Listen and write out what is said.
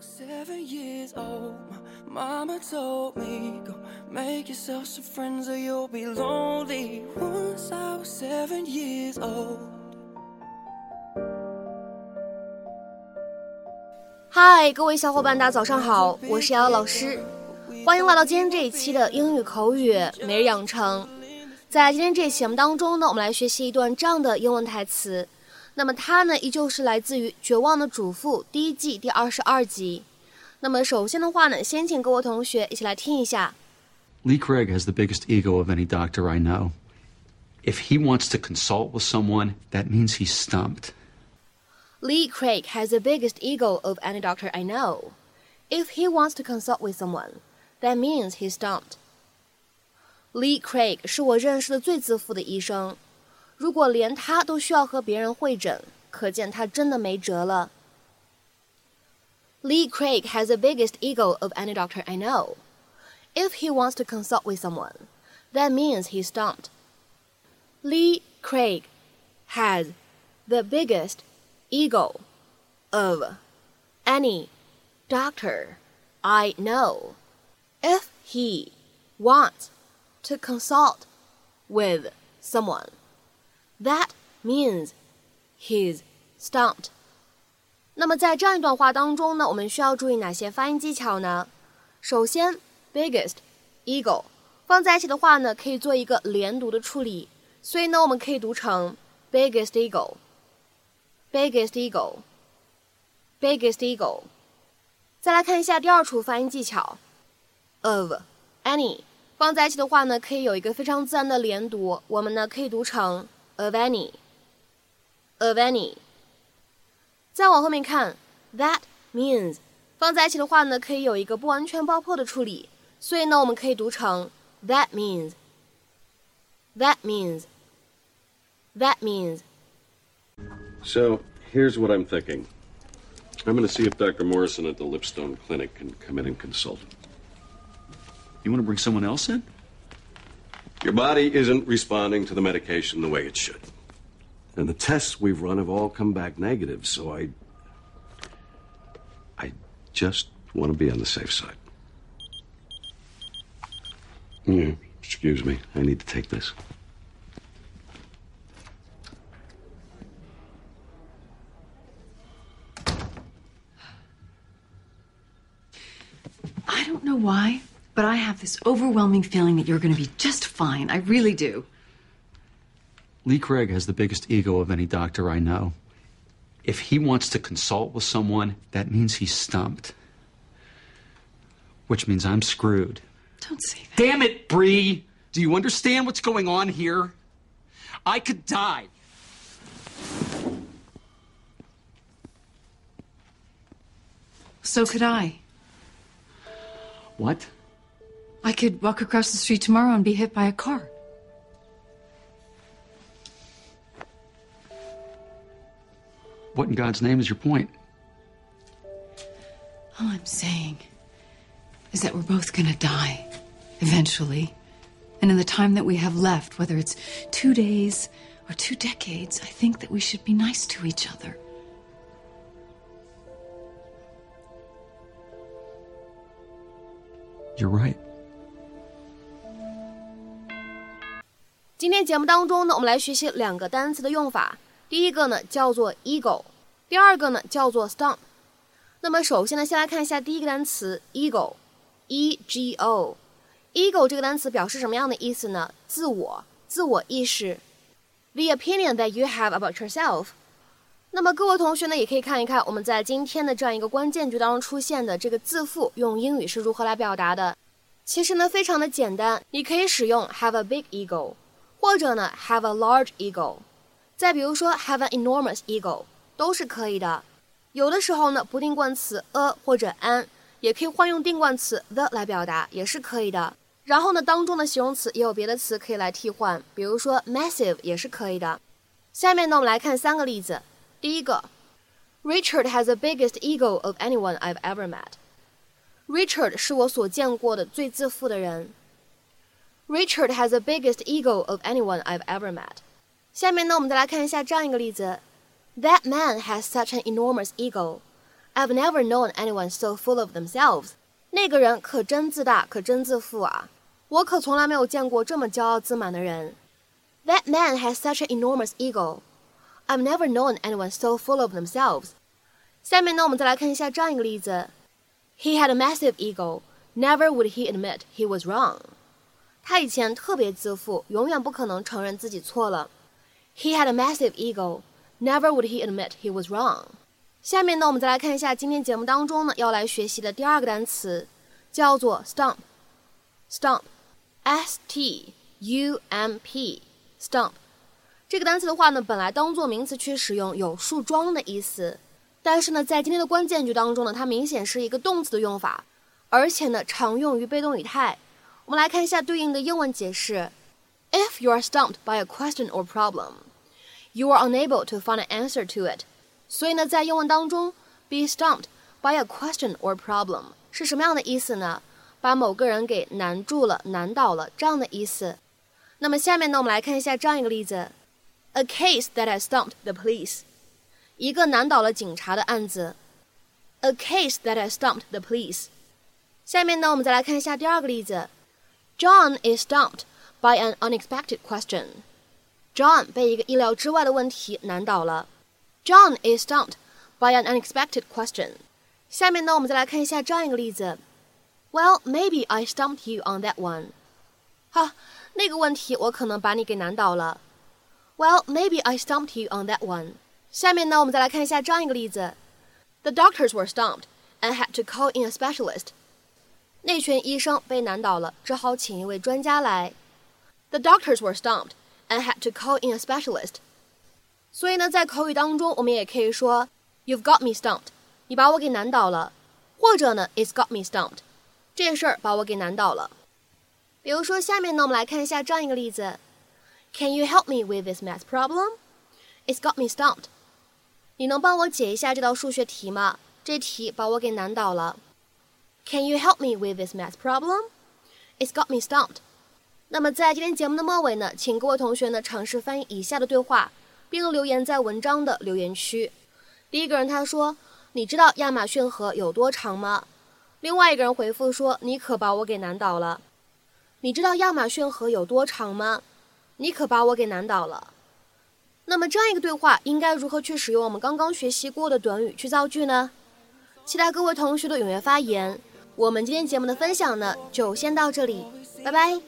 Seven years old, my mama told me, Go make yourself some friends or you'll be lonely. Once I was seven years old. 嗨，各位小伙伴，大家早上好，我是瑶瑶老师，欢迎来到今天这一期的英语口语每日养成。在今天这期节目当中呢，我们来学习一段这样的英文台词。那么它呢，依旧是来自于《绝望的主妇》第一季第二十二集。那么首先的话呢，先请各位同学一起来听一下。 Lee Craig has the biggest ego of any doctor I know. If he wants to consult with someone, that means he's stumped. Lee Craig has the biggest ego of any doctor I know. If he wants to consult with someone, that means he's stumped. Lee Craig 是我认识的最自负的医生。 如果连他都需要和别人会诊，可见他真的没辙了。Lee Craig has the biggest ego of any doctor I know. If he wants to consult with someone, that means he's stumped. Lee Craig has the biggest ego of any doctor I know. If he wants to consult with someone, That means he's stumped. 那么在这样一段话当中呢，我们需要注意哪些发音技巧呢？首先，biggest eagle 放在一起的话呢，可以做一个连读的处理，所以呢，我们可以读成 biggest eagle，biggest eagle，biggest eagle。再来看一下第二处发音技巧，of any 放在一起的话呢，可以有一个非常自然的连读，我们呢可以读成 of any, of any。再往后面看，that means 放在一起的话呢，可以有一个不完全爆破的处理，所以呢，我们可以读成 that means, that means, that means。 So here's what I'm thinking. I'm going to see if Dr. Morrison at the Lipstone Clinic can come in and consult. You want to bring someone else in? Your body isn't responding to the medication the way it should. And the tests we've run have all come back negative, so I. I just want to be on the safe side. Yeah, excuse me. I need to take this. I don't know why, but I have this overwhelming feeling that you're going to be just fine. I really do. Lee Craig has the biggest ego of any doctor I know. If he wants to consult with someone, that means he's stumped. Which means I'm screwed. Don't say that. Damn it, Bree! Do you understand what's going on here? I could die. So could I. What? I could walk across the street tomorrow and be hit by a car. What in God's name is your point? All I'm saying is that we're both going to die eventually. And in the time that we have left, whether it's two days or two decades, I think that we should be nice to each other. You're right. 今天节目当中呢，我们来学习两个单词的用法。第一个呢叫做 ego，第二个呢叫做 stump。那么首先呢，先来看一下第一个单词 ego，e g o。ego 这个单词表示什么样的意思呢？自我、自我意识。The opinion that you have about yourself。那么各位同学呢，也可以看一看我们在今天的这样一个关键句当中出现的这个字符，用英语是如何来表达的。其实呢，非常的简单，你可以使用 have a big ego，或者呢 have a large ego。再比如说 have an enormous ego 都是可以的。有的时候呢，不定冠词 a 或者 an 也可以换用定冠词 the 来表达，也是可以的。然后呢，当中的形容词也有别的词可以来替换，比如说 massive 也是可以的。下面呢，我们来看三个例子。第一个，Richard has the biggest ego of anyone I've ever met。Richard 是我所见过的最自负的人。Richard has the biggest ego of anyone I've ever met。下面呢，我们再来看一下这样一个例子：That man has such an enormous ego. I've never known anyone so full of themselves。那个人可真自大，可真自负啊！我可从来没有见过这么骄傲自满的人。That man has such an enormous ego. I've never known anyone so full of themselves. 下面呢，我们再来看一下这样一个例子：He had a massive ego. Never would he admit he was wrong. 他以前特别自负，永远不可能承认自己错了。He had a massive ego. Never would he admit he was wrong. 下面呢，我们再来看一下今天节目当中呢要来学习的第二个单词，叫做 stump。stump，s t u m p，stump。这个单词的话呢，本来当做名词去使用，有树桩的意思。但是呢，在今天的关键句当中呢，它明显是一个动词的用法，而且呢，常用于被动语态。我们来看一下对应的英文解释：If you are stumped by a question or problem, you are unable to find an answer to it。所以呢，在英文当中，be stumped by a question or problem 是什么样的意思呢？把某个人给难住了、难倒了这样的意思。那么下面呢，我们来看一下这样一个例子：A case that has stumped the police，一个难倒了警察的案子。A case that has stumped the police。下面呢，我们再来看一下第二个例子。 John is stumped by an unexpected question. John 被一个意料之外的问题难倒了。John is stumped by an unexpected question. 下面呢，我们再来看一下这样一个例子。Well, maybe I stumped you on that one. 好，那个问题我可能把你给难倒了。Well, maybe I stumped you on that one. 下面呢，我们再来看一下这样一个例子。The doctors were stumped and had to call in a specialist. 那群医生被难倒了，只好请一位专家来。The doctors were stumped and had to call in a specialist. 所以呢，在口语当中，我们也可以说 "You've got me stumped"，你把我给难倒了，或者呢 "It's got me stumped"，这事儿把我给难倒了。比如说，下面呢，我们来看一下这样一个例子：Can you help me with this math problem? It's got me stumped. 你能帮我解一下这道数学题吗？这题把我给难倒了。 Can you help me with this math problem? It's got me stumped. 那么在今天节目的末尾呢，请各位同学呢尝试翻译以下的对话，并留言在文章的留言区。第一个人他说：“你知道亚马逊河有多长吗？”另外一个人回复说：“你可把我给难倒了。”你知道亚马逊河有多长吗？你可把我给难倒了。那么这样一个对话应该如何去使用我们刚刚学习过的短语去造句呢？期待各位同学的踊跃发言。我们今天节目的分享呢，就先到这里，拜拜。